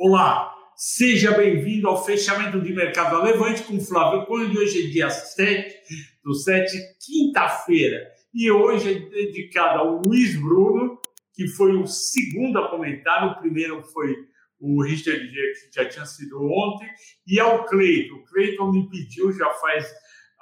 Olá, seja bem-vindo ao fechamento de mercado Levante com Flávio Conde. Hoje é dia 7 do 7, quinta-feira. E hoje é dedicado ao Luiz Bruno, que foi o segundo a comentar. O primeiro foi o Richard G, que já tinha sido ontem, e ao Cleiton. O Cleiton me pediu já faz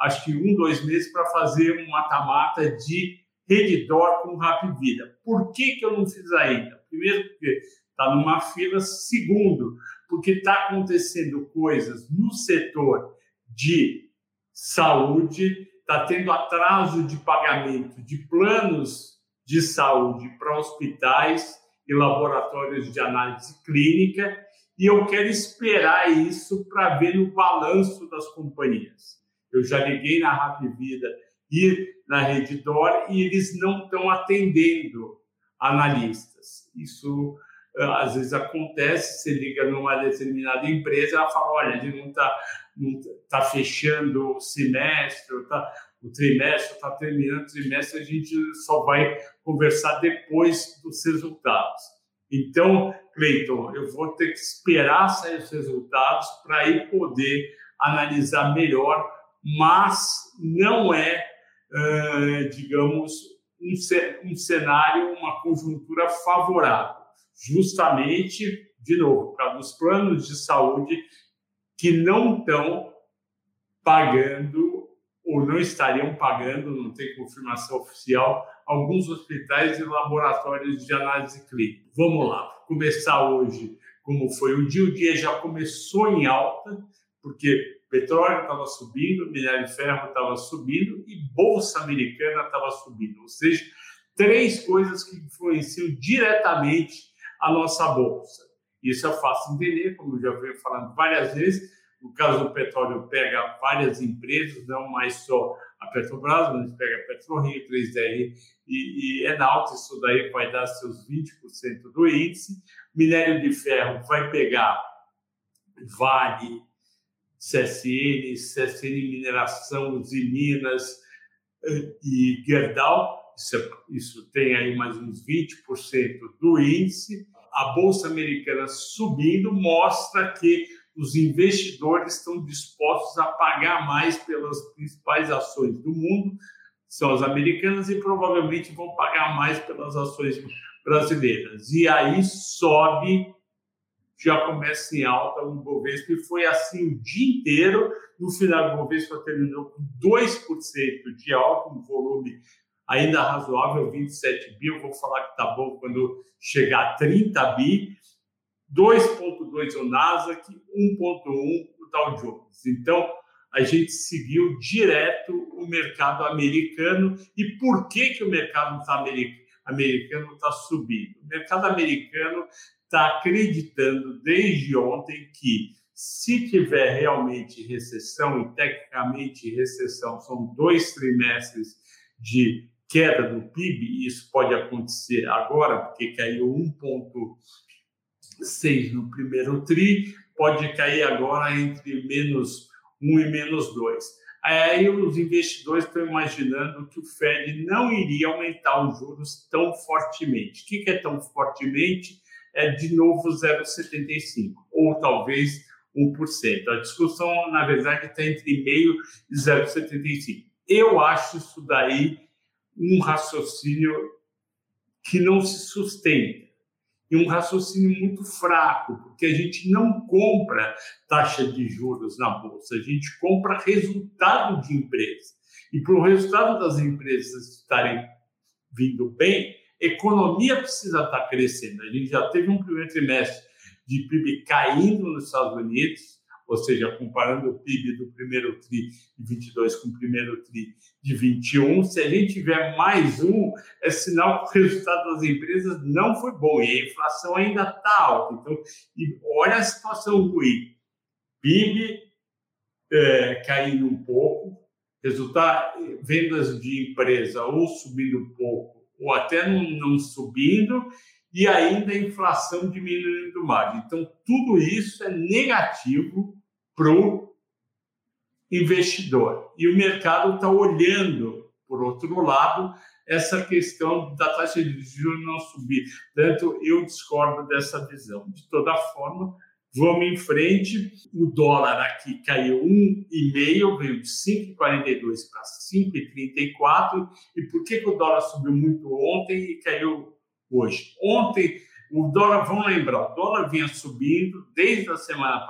acho que um, dois meses para fazer um mata-mata de Redditor com Rap Vida. Por que, que eu não fiz ainda? Primeiro, porque está numa fila. Segundo, porque está acontecendo coisas no setor de saúde, está tendo atraso de pagamento de planos de saúde para hospitais e laboratórios de análise clínica, e eu quero esperar isso para ver no balanço das companhias. Eu já liguei na Rap Vida e na Redditor e eles não estão atendendo analistas. Isso às vezes acontece, você liga numa determinada empresa, ela fala, olha, a gente não está tá fechando o semestre, tá, o trimestre, está terminando o trimestre, a gente só vai conversar depois dos resultados. Então, Cleiton, eu vou ter que esperar sair os resultados para aí poder analisar melhor, mas não é, digamos, um cenário, uma conjuntura favorável justamente, de novo, para dos planos de saúde que não estão pagando ou não estariam pagando, não tem confirmação oficial, alguns hospitais e laboratórios de análise clínica. Vamos lá, começar hoje como foi o dia. O dia já começou em alta, porque petróleo estava subindo, minério de ferro estava subindo e bolsa americana estava subindo. Ou seja, três coisas que influenciam diretamente a nossa bolsa. Isso é fácil entender, como eu já venho falando várias vezes. No caso do petróleo, pega várias empresas, não mais só a Petrobras, mas pega a PetroRio, 3R e, e Enalta, isso daí vai dar seus 20% do índice. Minério de ferro vai pegar Vale, CSN, CSN Mineração, Minas eh, e Gerdau, isso, é, isso tem aí mais uns 20% do índice. A Bolsa Americana subindo mostra que os investidores estão dispostos a pagar mais pelas principais ações do mundo, são as americanas, e provavelmente vão pagar mais pelas ações brasileiras. E aí sobe, já começa em alta o Bovespa, e foi assim o dia inteiro. No final, o Bovespa terminou com 2% de alta, um volume ainda razoável, 27 bi. Eu vou falar que está bom quando chegar a 30 bi. 2,2 o Nasdaq, 1,1 o Dow Jones. Então, a gente seguiu direto o mercado americano. E por que, que o mercado tá americano está subindo? O mercado americano está acreditando desde ontem que se tiver realmente recessão, e tecnicamente recessão são dois trimestres de queda do PIB, e isso pode acontecer agora, porque caiu 1,6 no primeiro TRI, pode cair agora entre menos 1 e menos 2. Aí os investidores estão imaginando que o Fed não iria aumentar os juros tão fortemente. O que é tão fortemente? É de novo 0,75, ou talvez 1%. A discussão, na verdade, está entre meio e 0,75. Eu acho isso daí um raciocínio que não se sustenta e um raciocínio muito fraco, porque a gente não compra taxa de juros na bolsa, a gente compra resultado de empresa. E para o resultado das empresas estarem vindo bem, economia precisa estar crescendo. A gente já teve um primeiro trimestre de PIB caindo nos Estados Unidos, ou seja, comparando o PIB do primeiro TRI de 22 com o primeiro TRI de 21, se a gente tiver mais um, é sinal que o resultado das empresas não foi bom e a inflação ainda está alta. Então, olha a situação ruim. PIB é, caindo um pouco, resultado, vendas de empresa ou subindo um pouco, ou até não, não subindo, e ainda a inflação diminuindo mais. Então, tudo isso é negativo para o investidor. E o mercado está olhando, por outro lado, essa questão da taxa de juros não subir. Tanto eu discordo dessa visão. De toda forma, vamos em frente. O dólar aqui caiu 1,5, veio de 5,42 para 5,34. E por que, que o dólar subiu muito ontem e caiu hoje? Ontem, o dólar, vamos lembrar, o dólar vinha subindo desde a semana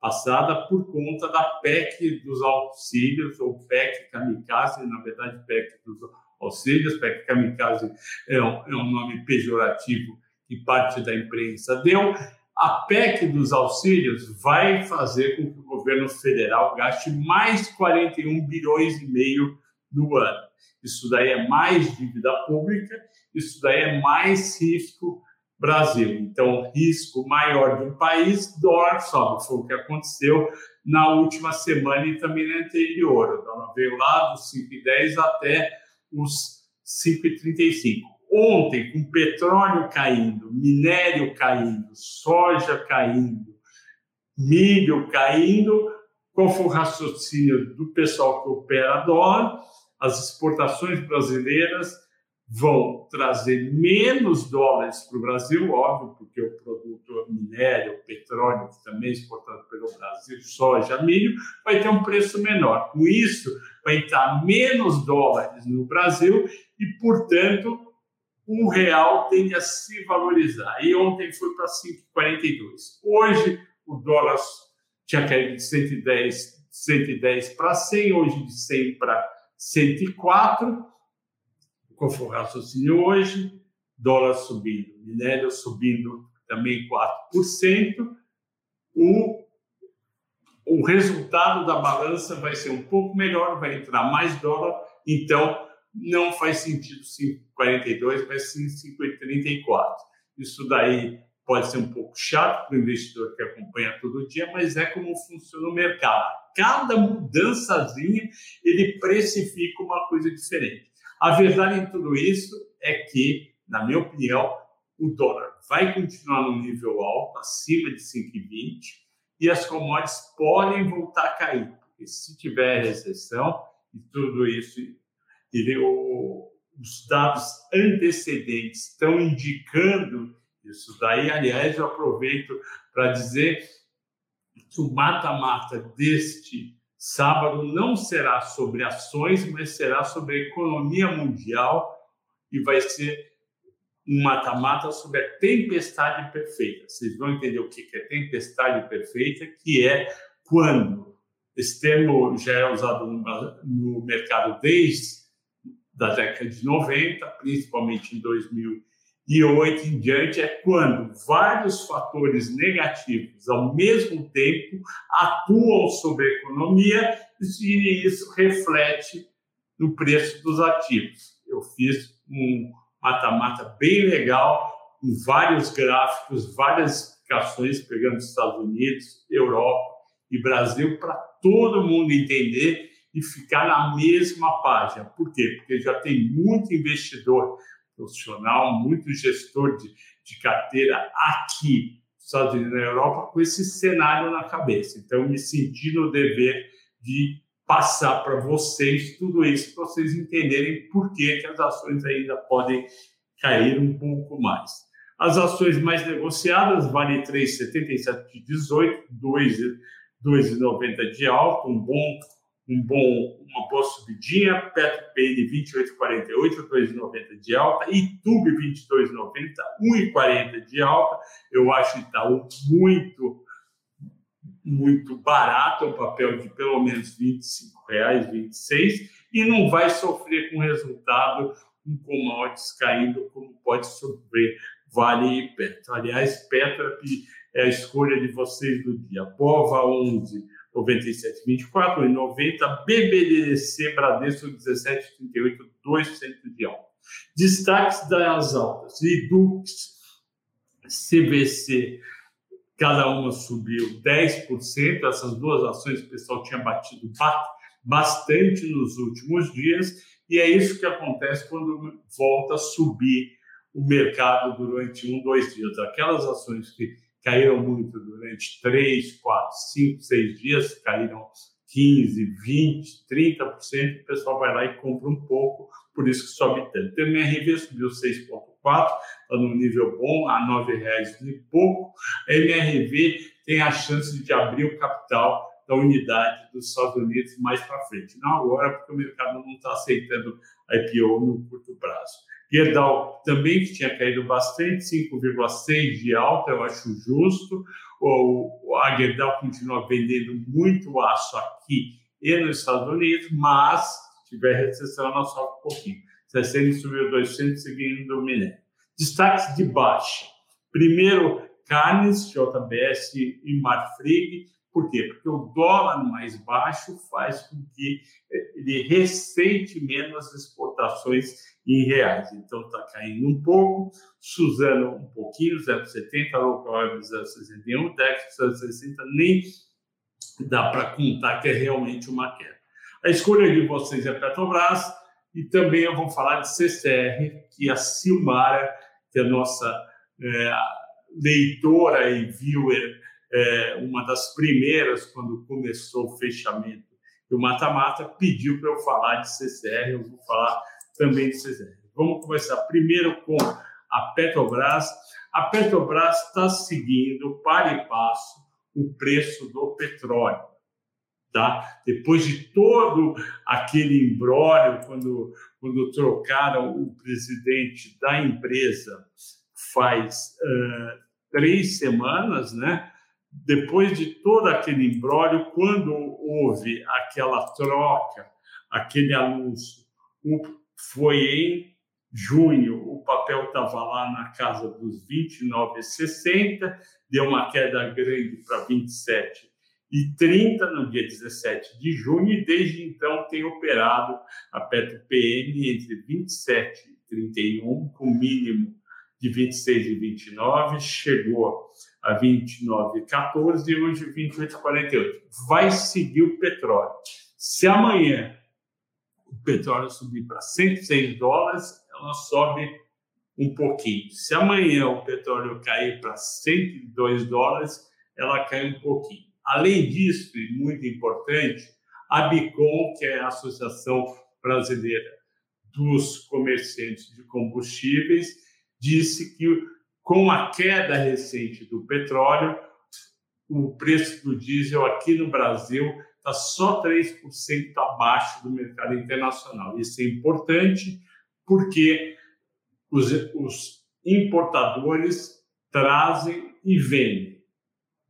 passada por conta da PEC dos auxílios, ou PEC kamikaze, na verdade, PEC dos auxílios, PEC kamikaze é um, é um nome pejorativo que parte da imprensa deu. A PEC dos auxílios vai fazer com que o governo federal gaste mais 41 bilhões e meio no ano. Isso daí é mais dívida pública, isso daí é mais risco Brasil. Então, risco maior um país, dólar sobe. Foi o que aconteceu na última semana e também na anterior. O dólar veio lá dos 5,10 até os 5,35. Ontem, com petróleo caindo, minério caindo, soja caindo, milho caindo, qual foi o raciocínio do pessoal que opera dólar? As exportações brasileiras vão trazer menos dólares para o Brasil, óbvio, porque o produto minério, petróleo, que também é exportado pelo Brasil, soja, milho, vai ter um preço menor. Com isso, vai entrar menos dólares no Brasil e, portanto, o real tende a se valorizar. E ontem foi para 5,42. Hoje, o dólar tinha caído de 110, 110 para 100, hoje de 100 para 104 qual foi o raciocínio hoje? Dólar subindo, minério subindo também 4%. O, o resultado da balança vai ser um pouco melhor, vai entrar mais dólar, então não faz sentido 5,42, mas sim 5,34. Isso daí pode ser um pouco chato para o investidor que acompanha todo dia, mas é como funciona o mercado. Cada mudançazinha ele precifica uma coisa diferente. A verdade em tudo isso é que, na minha opinião, o dólar vai continuar no nível alto, acima de 5,20, e as commodities podem voltar a cair. Porque se tiver recessão e tudo isso, ele, o, os dados antecedentes estão indicando isso daí. Aliás, eu aproveito para dizer que o mata-mata deste Sábado não será sobre ações, mas será sobre a economia mundial e vai ser um mata-mata sobre a tempestade perfeita. Vocês vão entender o que é tempestade perfeita, que é quando esse termo já é usado no mercado desde da década de 90, principalmente em 2000 e oito em diante é quando vários fatores negativos ao mesmo tempo atuam sobre a economia e isso reflete no preço dos ativos. Eu fiz um mata-mata bem legal, com vários gráficos, várias explicações, pegando Estados Unidos, Europa e Brasil, para todo mundo entender e ficar na mesma página. Por quê? Porque já tem muito investidor profissional, muito gestor de, de carteira aqui nos Estados Unidos e na Europa com esse cenário na cabeça. Então, me senti no dever de passar para vocês tudo isso para vocês entenderem por que, que as ações ainda podem cair um pouco mais. As ações mais negociadas vale 3,77 de 18, 2,90 de alta, um bom um bom, uma boa subidinha, Petro PN 28,48, 2,90 de alta, YouTube 22,90, 1,40 de alta. Eu acho Itaú muito, muito barato, é um papel de pelo menos R$ 25,00, 26, e não vai sofrer com resultado um commodities caindo como pode sofrer Vale e Petro. Aliás, Petro é a escolha de vocês do dia. Bova 11, 97,24 e 90, BBDC Bradesco 17,38, 2% de alta. Destaques das altas, Edux, CVC, cada uma subiu 10%, essas duas ações o pessoal tinha batido bastante nos últimos dias, e é isso que acontece quando volta a subir o mercado durante um, dois dias. Aquelas ações que caíram muito durante três, quatro, cinco, seis dias, caíram 15, 20, 30%, o pessoal vai lá e compra um pouco, por isso que sobe tanto. O MRV subiu 6,4%, está num nível bom, a R$ 9,00 e pouco. A MRV tem a chance de abrir o capital da unidade dos Estados Unidos mais para frente. Não agora, porque o mercado não está aceitando IPO no curto prazo. Gerdau também que tinha caído bastante, 5,6 de alta, eu acho justo. O, a Gerdau continua vendendo muito aço aqui e nos Estados Unidos, mas se tiver recessão, ela sobe um pouquinho. CSN subiu 200, seguindo o minério. Destaques de baixa. Primeiro, carnes, JBS e Marfrig, por quê? Porque o dólar mais baixo faz com que ele receite menos exportações em reais. Então, está caindo um pouco, Suzano um pouquinho, 0,70, Local 0,61, Dex 0,60, nem dá para contar que é realmente uma queda. A escolha de vocês é Petrobras e também eu vou falar de CCR, que a Silmara, que é a nossa é, leitora e viewer é, uma das primeiras, quando começou o fechamento do mata-mata, pediu para eu falar de CCR, eu vou falar também de CCR. Vamos começar primeiro com a Petrobras. A Petrobras está seguindo, para e passo, o preço do petróleo. Tá? Depois de todo aquele embrólio, quando, quando trocaram o presidente da empresa faz uh, três semanas, né? depois de todo aquele embrólio, quando houve aquela troca, aquele anúncio, foi em junho, o papel estava lá na casa dos 29,60, deu uma queda grande para 27 e 30 no dia 17 de junho, e desde então tem operado a Petro PM entre 27 e 31, com mínimo de 26 e 29, chegou a 29,14 e hoje 28,48. Vai seguir o petróleo. Se amanhã o petróleo subir para 106 dólares, ela sobe um pouquinho. Se amanhã o petróleo cair para 102 dólares, ela cai um pouquinho. Além disso, e muito importante, a Bicom, que é a Associação Brasileira dos Comerciantes de Combustíveis, disse que com a queda recente do petróleo, o preço do diesel aqui no Brasil está só 3% abaixo do mercado internacional. Isso é importante porque os, os importadores trazem e vendem.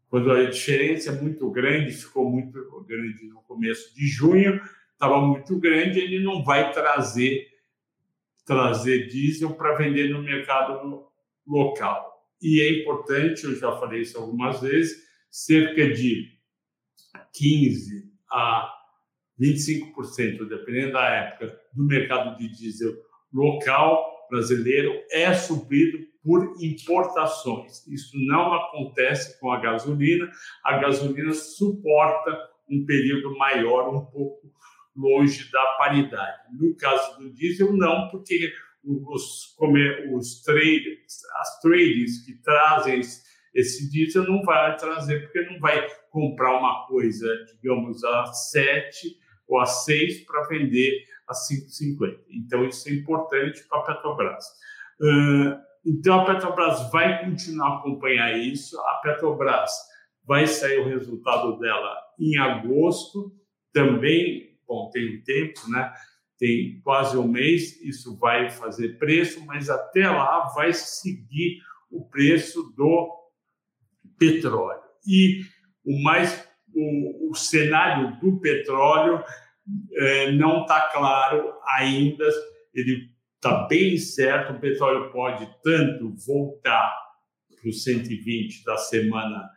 Quando a diferença é muito grande, ficou muito grande no começo de junho, estava muito grande, ele não vai trazer trazer diesel para vender no mercado local. E é importante, eu já falei isso algumas vezes, cerca de 15 a 25%, dependendo da época, do mercado de diesel local brasileiro é suprido por importações. Isso não acontece com a gasolina. A gasolina suporta um período maior, um pouco longe da paridade. No caso do diesel, não, porque os, os traders, as traders que trazem esse diesel não vai trazer, porque não vai comprar uma coisa, digamos, a 7 ou a 6 para vender a 5,50. Então, isso é importante para a Petrobras. então, a Petrobras vai continuar a acompanhar isso. A Petrobras vai sair o resultado dela em agosto, também, bom, tem um tempo, né? tem quase um mês, isso vai fazer preço, mas até lá vai seguir o preço do petróleo. E o mais o, o cenário do petróleo é, não está claro ainda, ele está bem certo, o petróleo pode tanto voltar para os 120 da semana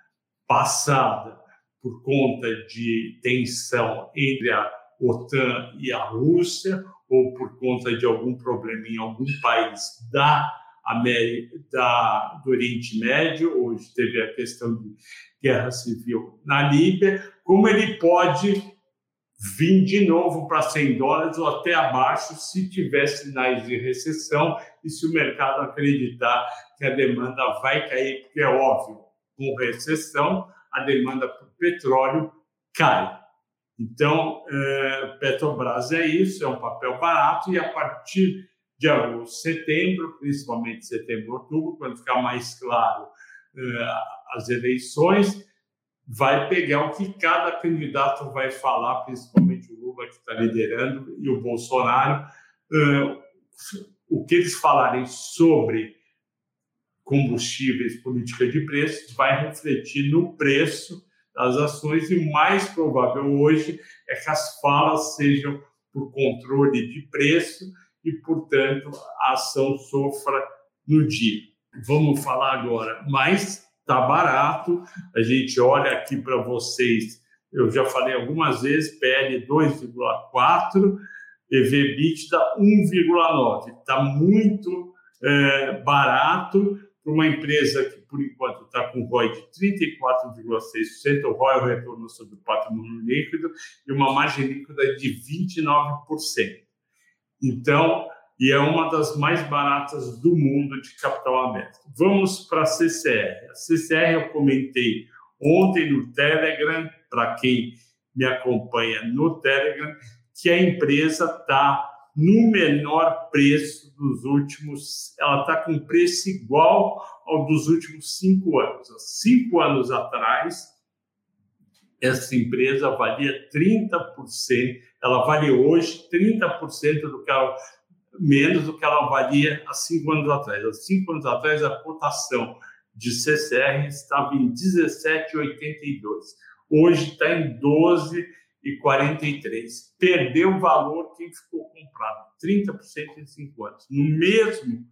passada por conta de tensão entre a OTAN e a Rússia, ou por conta de algum problema em algum país da da, do Oriente Médio, hoje teve a questão de guerra civil na Líbia, como ele pode vir de novo para 100 dólares ou até abaixo se tiver sinais de recessão e se o mercado acreditar que a demanda vai cair, porque é óbvio, com recessão, a demanda por petróleo cai. Então, é, Petrobras é isso, é um papel barato, e a partir de agosto, setembro, principalmente setembro, outubro, quando ficar mais claro é, as eleições, vai pegar o que cada candidato vai falar, principalmente o Lula, que está liderando, e o Bolsonaro, é, o que eles falarem sobre combustíveis, política de preços, vai refletir no preço das ações e o mais provável hoje é que as falas sejam por controle de preço e, portanto, a ação sofra no dia. Vamos falar agora, mas está barato. A gente olha aqui para vocês, eu já falei algumas vezes, PL 2,4, EV/EBITDA 1,9. Está muito é, barato para uma empresa que, por enquanto, está com ROI de 34,6%, o ROI é o retorno sobre o patrimônio líquido, e uma margem líquida de 29%. Então, e é uma das mais baratas do mundo de capital aberto. Vamos para a CCR. A CCR eu comentei ontem no Telegram, para quem me acompanha no Telegram, que a empresa está no menor preço dos últimos. Ela está com preço igual ao dos últimos cinco anos. Há cinco anos atrás, essa empresa valia 30%, ela vale hoje 30% do que ela, menos do que ela valia há cinco anos atrás. Há cinco anos atrás, a cotação de CCR estava em 17,82. Hoje está em 12 e 43. Perdeu valor quem ficou comprado, 30% em cinco anos. No mesmo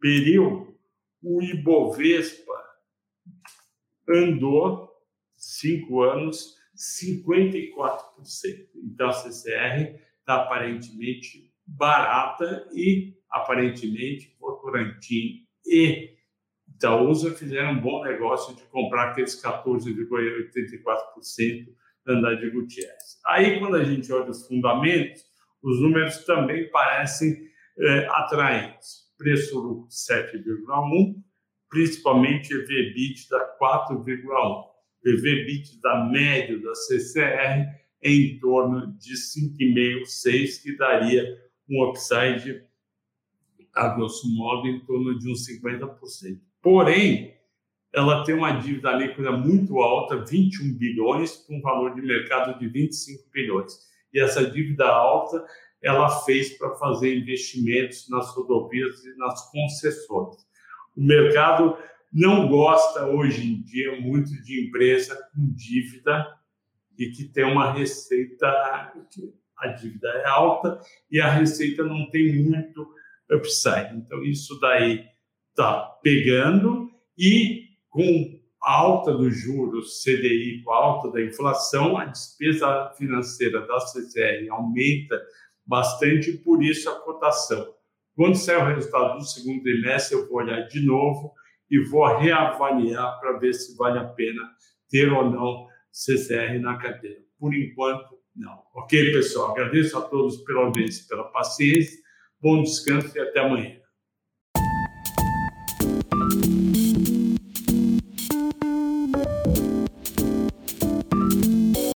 período, o Ibovespa andou cinco anos 54%. Então a CCR está aparentemente barata e aparentemente Votorantim e Itaúsa fizeram um bom negócio de comprar aqueles 14,84% Andrade Gutierrez. Aí, quando a gente olha os fundamentos, os números também parecem é, atraentes. Preço lucro 7,1, principalmente EV/EBITDA 4,1. EV/EBITDA médio da CCR em torno de 5,5, 6, que daria um upside, a grosso modo, em torno de uns 50%. Porém, ela tem uma dívida líquida muito alta, 21 bilhões, com um valor de mercado de 25 bilhões. E essa dívida alta ela fez para fazer investimentos nas rodovias e nas concessões. O mercado não gosta hoje em dia muito de empresa com dívida e que tem uma receita, a dívida é alta e a receita não tem muito upside. Então, isso daí está pegando e com a alta dos juros CDI, com a alta da inflação, a despesa financeira da CCR aumenta bastante por isso a cotação. Quando sair o resultado do segundo trimestre, eu vou olhar de novo e vou reavaliar para ver se vale a pena ter ou não CCR na carteira. Por enquanto, não. Ok, pessoal? Agradeço a todos pela audiência, pela paciência. Bom descanso e até amanhã.